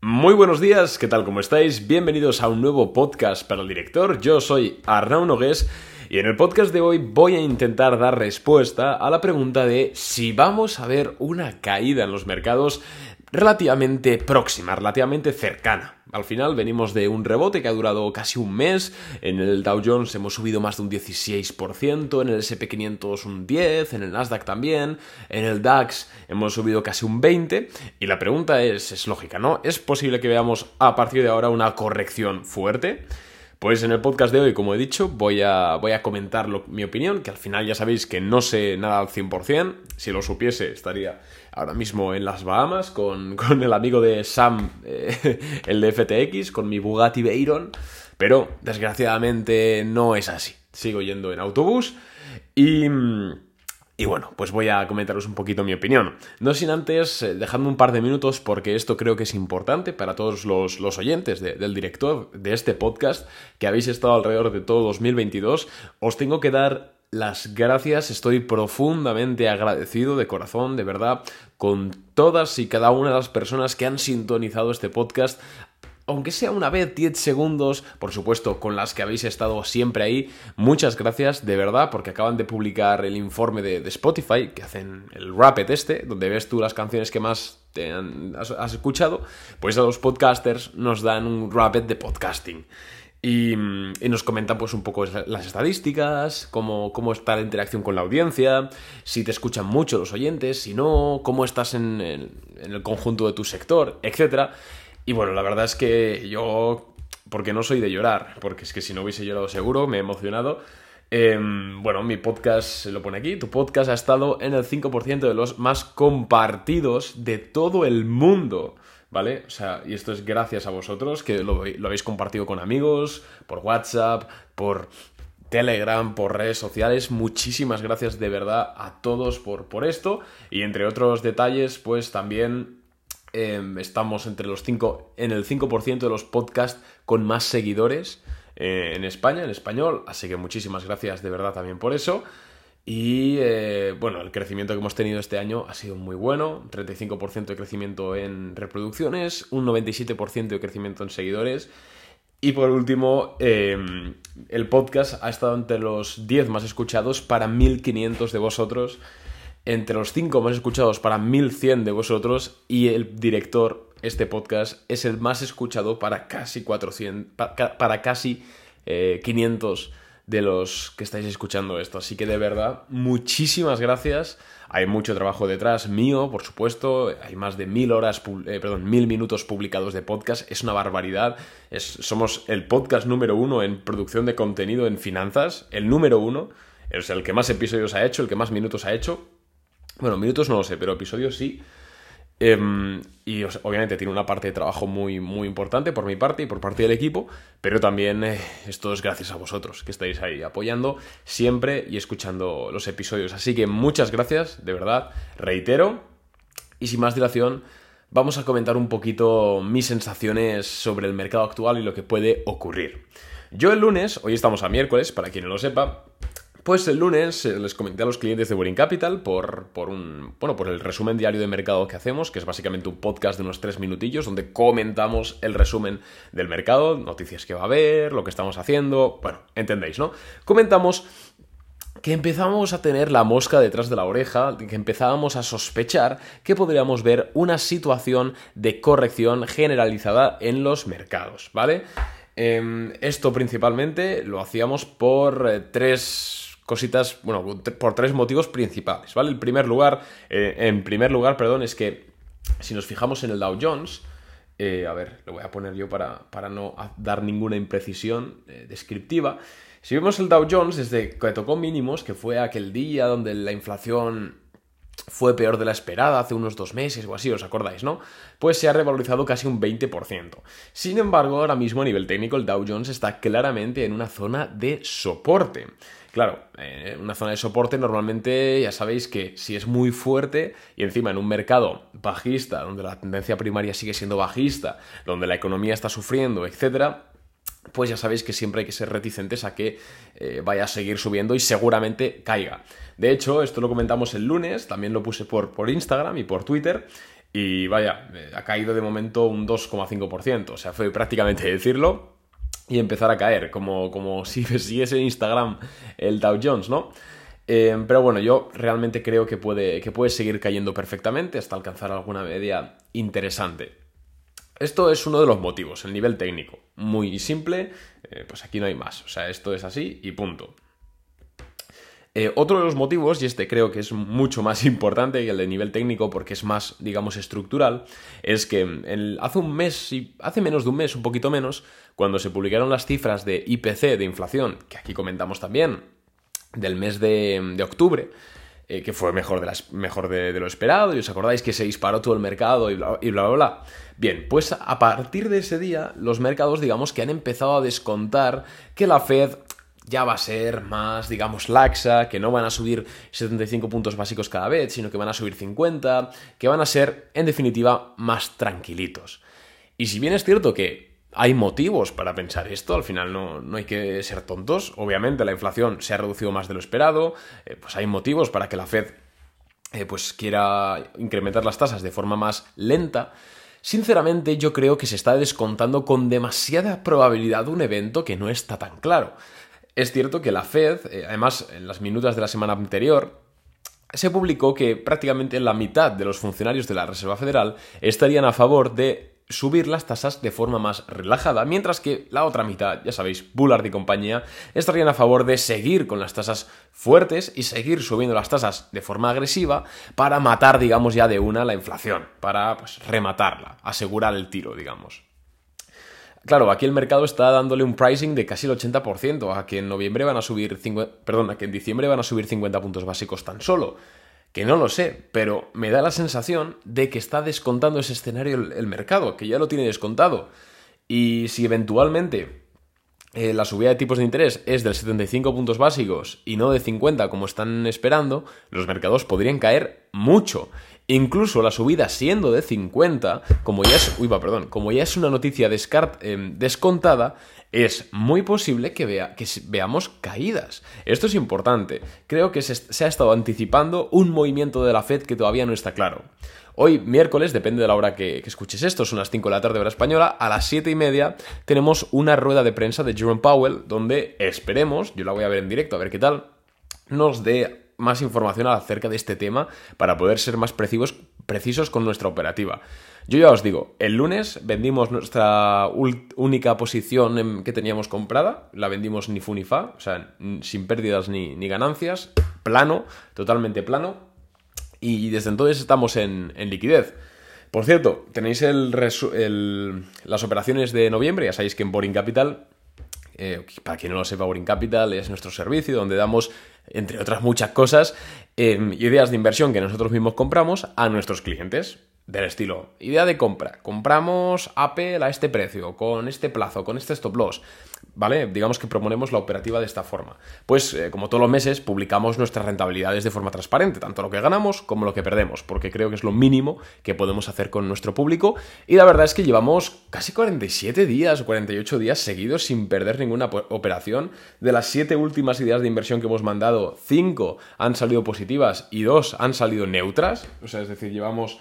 Muy buenos días, ¿qué tal? ¿Cómo estáis? Bienvenidos a un nuevo podcast para el director. Yo soy Arnau Nogués y en el podcast de hoy voy a intentar dar respuesta a la pregunta de si vamos a ver una caída en los mercados relativamente próxima, relativamente cercana. Al final venimos de un rebote que ha durado casi un mes, en el Dow Jones hemos subido más de un 16%, en el SP500 un 10%, en el Nasdaq también, en el DAX hemos subido casi un 20%, y la pregunta es, es lógica, ¿no? ¿Es posible que veamos a partir de ahora una corrección fuerte? Pues en el podcast de hoy, como he dicho, voy a, voy a comentar mi opinión, que al final ya sabéis que no sé nada al 100%, si lo supiese estaría ahora mismo en las Bahamas con, el amigo de Sam, eh, el de FTX, con mi Bugatti Veyron, pero desgraciadamente no es así. Sigo yendo en autobús y... Y bueno, pues voy a comentaros un poquito mi opinión. No sin antes, eh, dejadme un par de minutos porque esto creo que es importante para todos los, oyentes del director de este podcast que habéis estado alrededor de todo 2022. Os tengo que dar las gracias, estoy profundamente agradecido de corazón, de verdad, con todas y cada una de las personas que han sintonizado este podcast aunque sea una vez 10 segundos, por supuesto, con las que habéis estado siempre ahí, muchas gracias de verdad, porque acaban de publicar el informe de, Spotify, que hacen el Rapid este, donde ves tú las canciones que más te has, escuchado, pues a los podcasters nos dan un Rapid de podcasting. Y, nos comentan pues un poco las estadísticas, cómo, cómo, está la interacción con la audiencia, si te escuchan mucho los oyentes, si no, cómo estás en, en el conjunto de tu sector, etc. Y bueno, la verdad es que yo, porque no soy de llorar, porque es que si no hubiese llorado seguro, me he emocionado. Em, bueno, mi podcast se lo pone aquí. Tu podcast ha estado en el 5% de los más compartidos de todo el mundo. ¿Vale? O sea, y esto es gracias a vosotros que lo, habéis compartido con amigos, por WhatsApp, por Telegram, por redes sociales. Muchísimas gracias de verdad a todos por, por esto. Y entre otros detalles, pues también Em, estamos entre los 5, en el 5% de los podcasts con más seguidores eh, en España, en español. Así que muchísimas gracias de verdad también por eso. Y eh, bueno, el crecimiento que hemos tenido este año ha sido muy bueno. 35% de crecimiento en reproducciones, un 97% de crecimiento en seguidores. Y por último, em, el podcast ha estado entre los 10 más escuchados para 1500 de vosotros entre los 5 más escuchados para 1100 de vosotros y el director, este podcast, es el más escuchado para casi 400, para, casi 500 eh, de los que estáis escuchando esto. Así que de verdad, muchísimas gracias. Hay mucho trabajo detrás mío, por supuesto. Hay más de mil horas, eh, perdón, mil minutos publicados de podcast. Es una barbaridad. somos el podcast número uno en producción de contenido en finanzas. El número uno. Es el que más episodios ha hecho, el que más minutos ha hecho. Bueno, minutos no lo sé, pero episodios sí. Em, y obviamente tiene una parte de trabajo muy, muy importante por mi parte y por parte del equipo, pero también eh, esto es gracias a vosotros que estáis ahí apoyando siempre y escuchando los episodios. Así que muchas gracias, de verdad, reitero. Y sin más dilación, vamos a comentar un poquito mis sensaciones sobre el mercado actual y lo que puede ocurrir. Yo el lunes, hoy estamos a miércoles, para quien no lo sepa, pues el lunes eh, les comenté a los clientes de Boring Capital por, por, un, bueno, por el resumen diario de mercado que hacemos, que es básicamente un podcast de unos tres minutillos donde comentamos el resumen del mercado, noticias que va a haber, lo que estamos haciendo, bueno, entendéis, ¿no? Comentamos que empezamos a tener la mosca detrás de la oreja, que empezábamos a sospechar que podríamos ver una situación de corrección generalizada en los mercados, ¿vale? Em, esto principalmente lo hacíamos por eh, tres cositas, bueno, por tres motivos principales, ¿vale? El primer lugar, eh, en primer lugar, perdón, es que si nos fijamos en el Dow Jones, eh, a ver, lo voy a poner yo para, para no dar ninguna imprecisión eh, descriptiva. Si vemos el Dow Jones desde que tocó mínimos, que fue aquel día donde la inflación fue peor de la esperada hace unos dos meses o así, os acordáis, ¿no? Pues se ha revalorizado casi un 20%. Sin embargo, ahora mismo a nivel técnico el Dow Jones está claramente en una zona de soporte. Claro, eh, una zona de soporte normalmente ya sabéis que si es muy fuerte y encima en un mercado bajista, donde la tendencia primaria sigue siendo bajista, donde la economía está sufriendo, etcétera, pues ya sabéis que siempre hay que ser reticentes a que eh, vaya a seguir subiendo y seguramente caiga. De hecho, esto lo comentamos el lunes, también lo puse por, por Instagram y por Twitter. y vaya, eh, ha caído de momento un 2,5%, o sea, fue prácticamente decirlo y empezar a caer, como, como si siguiese en Instagram el Dow Jones, ¿no? Eh, pero bueno, yo realmente creo que puede, que puede seguir cayendo perfectamente hasta alcanzar alguna media interesante. Esto es uno de los motivos, el nivel técnico. Muy simple, eh, pues aquí no hay más. O sea, esto es así y punto. Eh, otro de los motivos, y este creo que es mucho más importante que el de nivel técnico porque es más, digamos, estructural, es que hace un mes, hace menos de un mes, un poquito menos, cuando se publicaron las cifras de IPC, de inflación, que aquí comentamos también, del mes de, octubre, eh, que fue mejor, de, mejor de, lo esperado, y os acordáis que se disparó todo el mercado y bla, y bla, bla, bla. Bien, pues a partir de ese día, los mercados, digamos que han empezado a descontar que la Fed ya va a ser más, digamos, laxa, que no van a subir 75 puntos básicos cada vez, sino que van a subir 50, que van a ser, en definitiva, más tranquilitos. Y si bien es cierto que hay motivos para pensar esto, al final no, hay que ser tontos, obviamente la inflación se ha reducido más de lo esperado, eh, pues hay motivos para que la Fed eh, pues quiera incrementar las tasas de forma más lenta, Sinceramente yo creo que se está descontando con demasiada probabilidad un evento que no está tan claro. Es cierto que la Fed, eh, además en las minutas de la semana anterior, se publicó que prácticamente la mitad de los funcionarios de la Reserva Federal estarían a favor de subir las tasas de forma más relajada, mientras que la otra mitad, ya sabéis, Bullard y compañía, estarían a favor de seguir con las tasas fuertes y seguir subiendo las tasas de forma agresiva para matar, digamos, ya de una la inflación, para pues, rematarla, asegurar el tiro, digamos. Claro, aquí el mercado está dándole un pricing de casi el 80%, a que en noviembre van a subir perdón, a que en diciembre van a subir 50 puntos básicos tan solo. Que no lo sé, pero me da la sensación de que está descontando ese escenario el, mercado, que ya lo tiene descontado. Y si eventualmente eh, la subida de tipos de interés es del 75 puntos básicos y no de 50 como están esperando, los mercados podrían caer mucho. Incluso la subida siendo de 50, como ya es, una noticia em, descontada, es muy posible que veamos caídas. Esto es importante. Creo que se, ha estado anticipando un movimiento de la Fed que todavía no está claro. Hoy, miércoles, depende de la hora que, que, escuches esto, son las 5 de la tarde hora española, a las 7 y media tenemos una rueda de prensa de Jerome Powell donde esperemos, yo la voy a ver en directo a ver qué tal, nos dé más información acerca de este tema para poder ser más precisos, precisos con nuestra operativa. Yo ya os digo, el lunes vendimos nuestra única posición que teníamos comprada, la vendimos ni fu ni fa, o sea, sin pérdidas ni, ganancias, plano, totalmente plano, y desde entonces estamos en, liquidez. Por cierto, tenéis las operaciones de noviembre, ya sabéis que en Boring Capital eh, para quien no lo sepa, Boring Capital es nuestro servicio donde damos, entre otras muchas cosas, em, ideas de inversión que nosotros mismos compramos a nuestros clientes. Del estilo, idea de compra, compramos Apple a este precio, con este plazo, con este stop loss. ¿vale? Digamos que proponemos la operativa de esta forma. Pues, eh, como todos los meses, publicamos nuestras rentabilidades de forma transparente, tanto lo que ganamos como lo que perdemos, porque creo que es lo mínimo que podemos hacer con nuestro público. Y la verdad es que llevamos casi 47 días o 48 días seguidos sin perder ninguna operación. De las 7 últimas ideas de inversión que hemos mandado, 5 han salido positivas y 2 han salido neutras. O sea, es decir, llevamos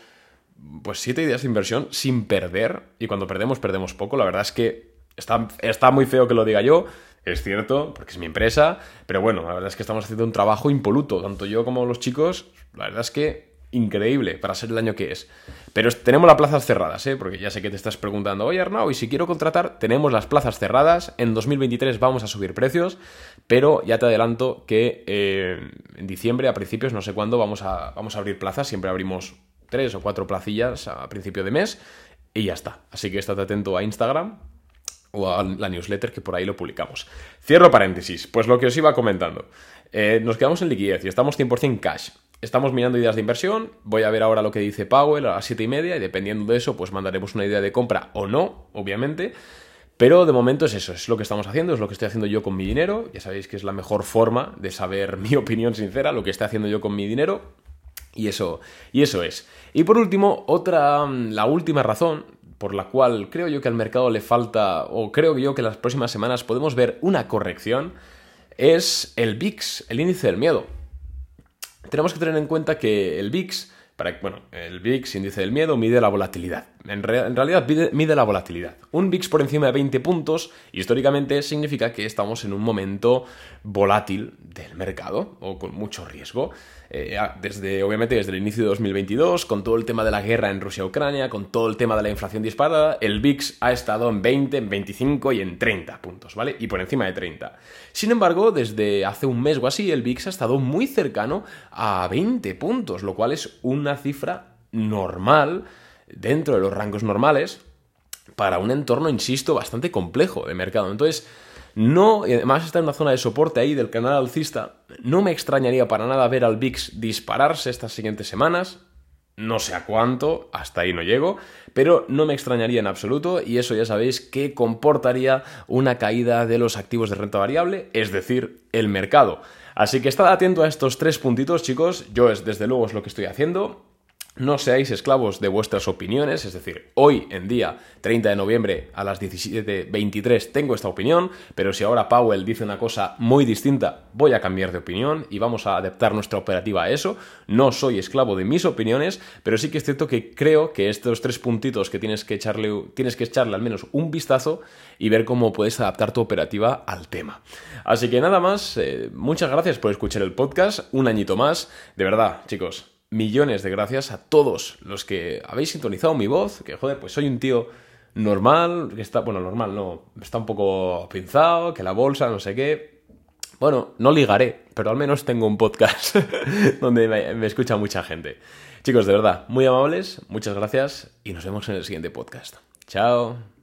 pues 7 ideas de inversión sin perder. Y cuando perdemos, perdemos poco. La verdad es que Está, muy feo que lo diga yo, es cierto, porque es mi empresa, pero bueno, la verdad es que estamos haciendo un trabajo impoluto, tanto yo como los chicos, la verdad es que increíble para ser el año que es. Pero tenemos las plazas cerradas, ¿eh? porque ya sé que te estás preguntando, oye Arnau, y si quiero contratar, tenemos las plazas cerradas, en 2023 vamos a subir precios, pero ya te adelanto que eh, en diciembre, a principios, no sé cuándo, vamos a, vamos a abrir plazas, siempre abrimos tres o cuatro placillas a principio de mes, y ya está. Así que estate atento a Instagram, o a la newsletter que por ahí lo publicamos. Cierro paréntesis, pues lo que os iba comentando. Eh, nos quedamos en liquidez y estamos 100% cash. Estamos mirando ideas de inversión, voy a ver ahora lo que dice Powell a las 7 y media y dependiendo de eso pues mandaremos una idea de compra o no, obviamente. Pero de momento es eso, es lo que estamos haciendo, es lo que estoy haciendo yo con mi dinero. Ya sabéis que es la mejor forma de saber mi opinión sincera, lo que estoy haciendo yo con mi dinero. Y eso, y eso es. Y por último, otra, la última razón por la cual creo yo que al mercado le falta, o creo yo que las próximas semanas podemos ver una corrección, es el VIX, el índice del miedo. Tenemos que tener en cuenta que el VIX Para, bueno, el VIX, índice del miedo, mide la volatilidad. En, realidad mide, la volatilidad. Un VIX por encima de 20 puntos, históricamente, significa que estamos en un momento volátil del mercado o con mucho riesgo. Eh, desde, obviamente, desde el inicio de 2022, con todo el tema de la guerra en Rusia-Ucrania, con todo el tema de la inflación disparada, el VIX ha estado en 20, en 25 y en 30 puntos, ¿vale? Y por encima de 30. Sin embargo, desde hace un mes o así, el VIX ha estado muy cercano a 20 puntos, lo cual es una cifra normal dentro de los rangos normales para un entorno, insisto, bastante complejo de mercado. Entonces, no, además está en una zona de soporte ahí del canal alcista, no me extrañaría para nada ver al VIX dispararse estas siguientes semanas, no sé a cuánto, hasta ahí no llego, pero no me extrañaría en absoluto y eso ya sabéis que comportaría una caída de los activos de renta variable, es decir, el mercado. Así que estad atento a estos tres puntitos, chicos, yo es desde luego es lo que estoy haciendo, no seáis esclavos de vuestras opiniones, es decir, hoy en día 30 de noviembre a las 17.23 tengo esta opinión, pero si ahora Powell dice una cosa muy distinta, voy a cambiar de opinión y vamos a adaptar nuestra operativa a eso. No soy esclavo de mis opiniones, pero sí que es cierto que creo que estos tres puntitos que tienes que echarle, tienes que echarle al menos un vistazo y ver cómo puedes adaptar tu operativa al tema. Así que nada más, eh, muchas gracias por escuchar el podcast, un añito más, de verdad, chicos millones de gracias a todos los que habéis sintonizado mi voz, que joder, pues soy un tío normal, que está, bueno, normal no, está un poco pinzado, que la bolsa, no sé qué. Bueno, no ligaré, pero al menos tengo un podcast donde me, me escucha mucha gente. Chicos, de verdad, muy amables, muchas gracias y nos vemos en el siguiente podcast. Chao.